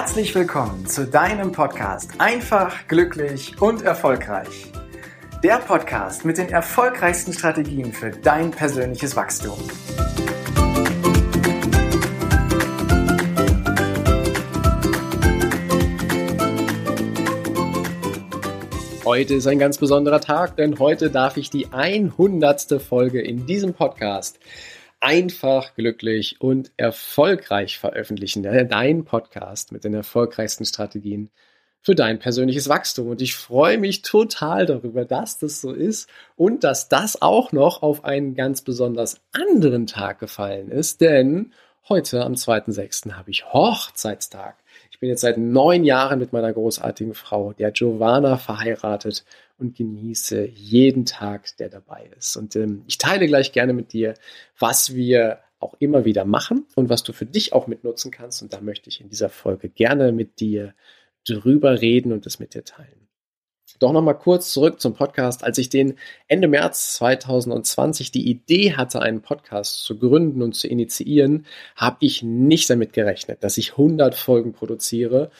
Herzlich willkommen zu deinem Podcast Einfach, glücklich und erfolgreich. Der Podcast mit den erfolgreichsten Strategien für dein persönliches Wachstum. Heute ist ein ganz besonderer Tag, denn heute darf ich die 100. Folge in diesem Podcast einfach, glücklich und erfolgreich veröffentlichen. Dein Podcast mit den erfolgreichsten Strategien für dein persönliches Wachstum. Und ich freue mich total darüber, dass das so ist und dass das auch noch auf einen ganz besonders anderen Tag gefallen ist, denn heute am 2.6. habe ich Hochzeitstag. Ich bin jetzt seit neun Jahren mit meiner großartigen Frau, der Giovanna, verheiratet und genieße jeden Tag, der dabei ist. Und ähm, ich teile gleich gerne mit dir, was wir auch immer wieder machen und was du für dich auch mitnutzen kannst. Und da möchte ich in dieser Folge gerne mit dir drüber reden und das mit dir teilen. Doch nochmal kurz zurück zum Podcast. Als ich den Ende März 2020 die Idee hatte, einen Podcast zu gründen und zu initiieren, habe ich nicht damit gerechnet, dass ich 100 Folgen produziere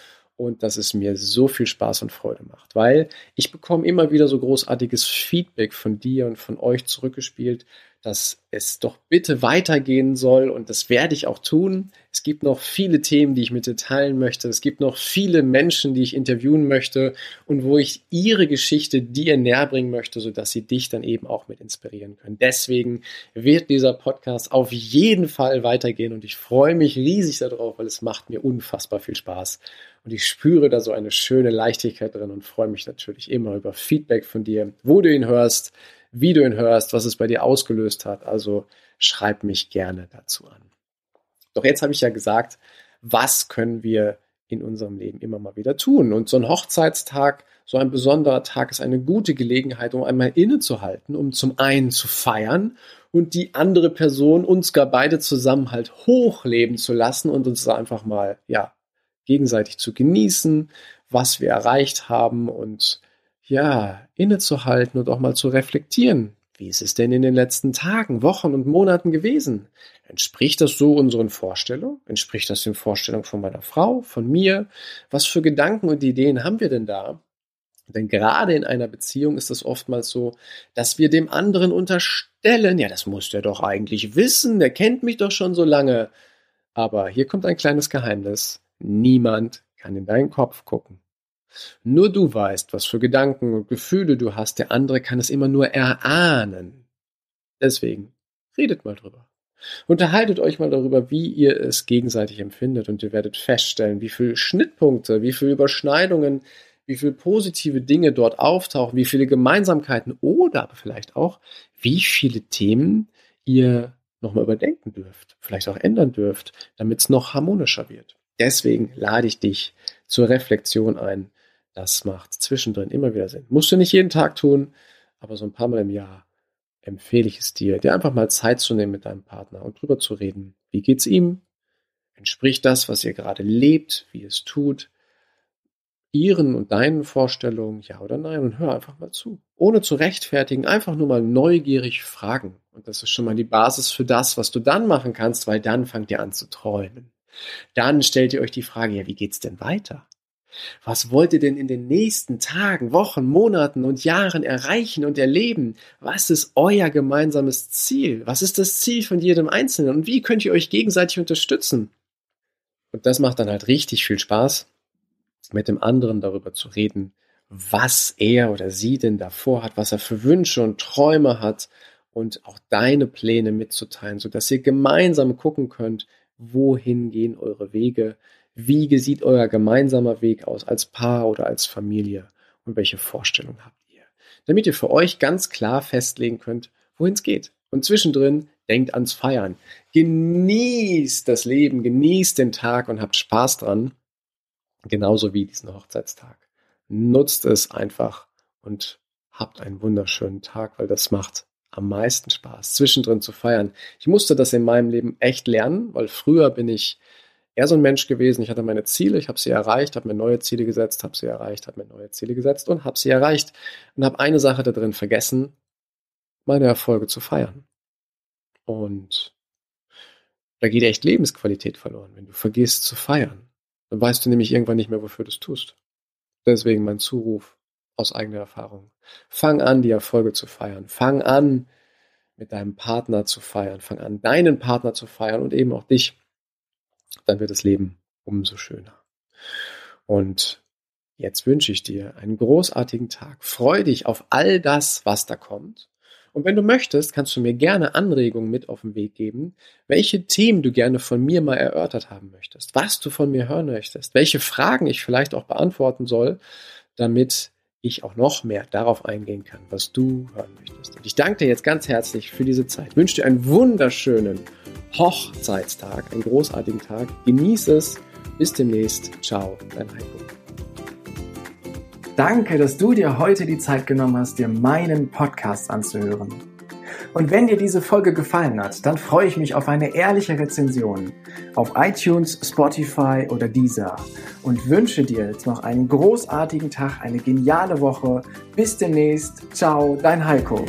und dass es mir so viel Spaß und Freude macht, weil ich bekomme immer wieder so großartiges Feedback von dir und von euch zurückgespielt, dass es doch bitte weitergehen soll und das werde ich auch tun. Es gibt noch viele Themen, die ich mit dir teilen möchte. Es gibt noch viele Menschen, die ich interviewen möchte und wo ich ihre Geschichte dir näher bringen möchte, sodass sie dich dann eben auch mit inspirieren können. Deswegen wird dieser Podcast auf jeden Fall weitergehen und ich freue mich riesig darauf, weil es macht mir unfassbar viel Spaß. Und ich spüre da so eine schöne Leichtigkeit drin und freue mich natürlich immer über Feedback von dir, wo du ihn hörst, wie du ihn hörst, was es bei dir ausgelöst hat. Also schreib mich gerne dazu an. Doch jetzt habe ich ja gesagt, was können wir in unserem Leben immer mal wieder tun? Und so ein Hochzeitstag, so ein besonderer Tag ist eine gute Gelegenheit, um einmal innezuhalten, um zum einen zu feiern und die andere Person, uns gar beide zusammen halt hochleben zu lassen und uns da einfach mal, ja, gegenseitig zu genießen, was wir erreicht haben und ja, innezuhalten und auch mal zu reflektieren. Wie ist es denn in den letzten Tagen, Wochen und Monaten gewesen? Entspricht das so unseren Vorstellungen? Entspricht das den Vorstellungen von meiner Frau, von mir? Was für Gedanken und Ideen haben wir denn da? Denn gerade in einer Beziehung ist es oftmals so, dass wir dem anderen unterstellen, ja, das muss der doch eigentlich wissen, der kennt mich doch schon so lange. Aber hier kommt ein kleines Geheimnis. Niemand kann in deinen Kopf gucken. Nur du weißt, was für Gedanken und Gefühle du hast, der andere kann es immer nur erahnen. Deswegen, redet mal drüber. Unterhaltet euch mal darüber, wie ihr es gegenseitig empfindet und ihr werdet feststellen, wie viele Schnittpunkte, wie viele Überschneidungen, wie viele positive Dinge dort auftauchen, wie viele Gemeinsamkeiten oder aber vielleicht auch, wie viele Themen ihr nochmal überdenken dürft, vielleicht auch ändern dürft, damit es noch harmonischer wird. Deswegen lade ich dich zur Reflexion ein. Das macht zwischendrin immer wieder Sinn. Musst du nicht jeden Tag tun, aber so ein paar Mal im Jahr empfehle ich es dir, dir einfach mal Zeit zu nehmen mit deinem Partner und drüber zu reden. Wie geht's ihm? Entspricht das, was ihr gerade lebt, wie es tut, ihren und deinen Vorstellungen, ja oder nein? Und hör einfach mal zu. Ohne zu rechtfertigen, einfach nur mal neugierig fragen. Und das ist schon mal die Basis für das, was du dann machen kannst, weil dann fangt ihr an zu träumen. Dann stellt ihr euch die Frage, ja, wie geht's denn weiter? Was wollt ihr denn in den nächsten Tagen, Wochen, Monaten und Jahren erreichen und erleben? Was ist euer gemeinsames Ziel? Was ist das Ziel von jedem Einzelnen? Und wie könnt ihr euch gegenseitig unterstützen? Und das macht dann halt richtig viel Spaß, mit dem anderen darüber zu reden, was er oder sie denn davor hat, was er für Wünsche und Träume hat und auch deine Pläne mitzuteilen, sodass ihr gemeinsam gucken könnt, wohin gehen eure Wege, wie sieht euer gemeinsamer Weg aus als Paar oder als Familie und welche Vorstellungen habt ihr, damit ihr für euch ganz klar festlegen könnt, wohin es geht. Und zwischendrin denkt ans Feiern. Genießt das Leben, genießt den Tag und habt Spaß dran. Genauso wie diesen Hochzeitstag. Nutzt es einfach und habt einen wunderschönen Tag, weil das macht am meisten Spaß, zwischendrin zu feiern. Ich musste das in meinem Leben echt lernen, weil früher bin ich eher so ein Mensch gewesen. Ich hatte meine Ziele, ich habe sie erreicht, habe mir neue Ziele gesetzt, habe sie erreicht, habe mir neue Ziele gesetzt und habe sie erreicht und habe eine Sache da drin vergessen, meine Erfolge zu feiern. Und da geht echt Lebensqualität verloren, wenn du vergisst zu feiern. Dann weißt du nämlich irgendwann nicht mehr, wofür du es tust. Deswegen mein Zuruf aus eigener Erfahrung. Fang an, die Erfolge zu feiern. Fang an, mit deinem Partner zu feiern. Fang an, deinen Partner zu feiern und eben auch dich. Dann wird das Leben umso schöner. Und jetzt wünsche ich dir einen großartigen Tag. Freu dich auf all das, was da kommt. Und wenn du möchtest, kannst du mir gerne Anregungen mit auf den Weg geben, welche Themen du gerne von mir mal erörtert haben möchtest, was du von mir hören möchtest, welche Fragen ich vielleicht auch beantworten soll, damit ich auch noch mehr darauf eingehen kann, was du hören möchtest. Und ich danke dir jetzt ganz herzlich für diese Zeit. Wünsche dir einen wunderschönen Hochzeitstag, einen großartigen Tag. Genieße es. Bis demnächst. Ciao, dein Heiko. Danke, dass du dir heute die Zeit genommen hast, dir meinen Podcast anzuhören. Und wenn dir diese Folge gefallen hat, dann freue ich mich auf eine ehrliche Rezension auf iTunes, Spotify oder Deezer und wünsche dir jetzt noch einen großartigen Tag, eine geniale Woche. Bis demnächst. Ciao, dein Heiko.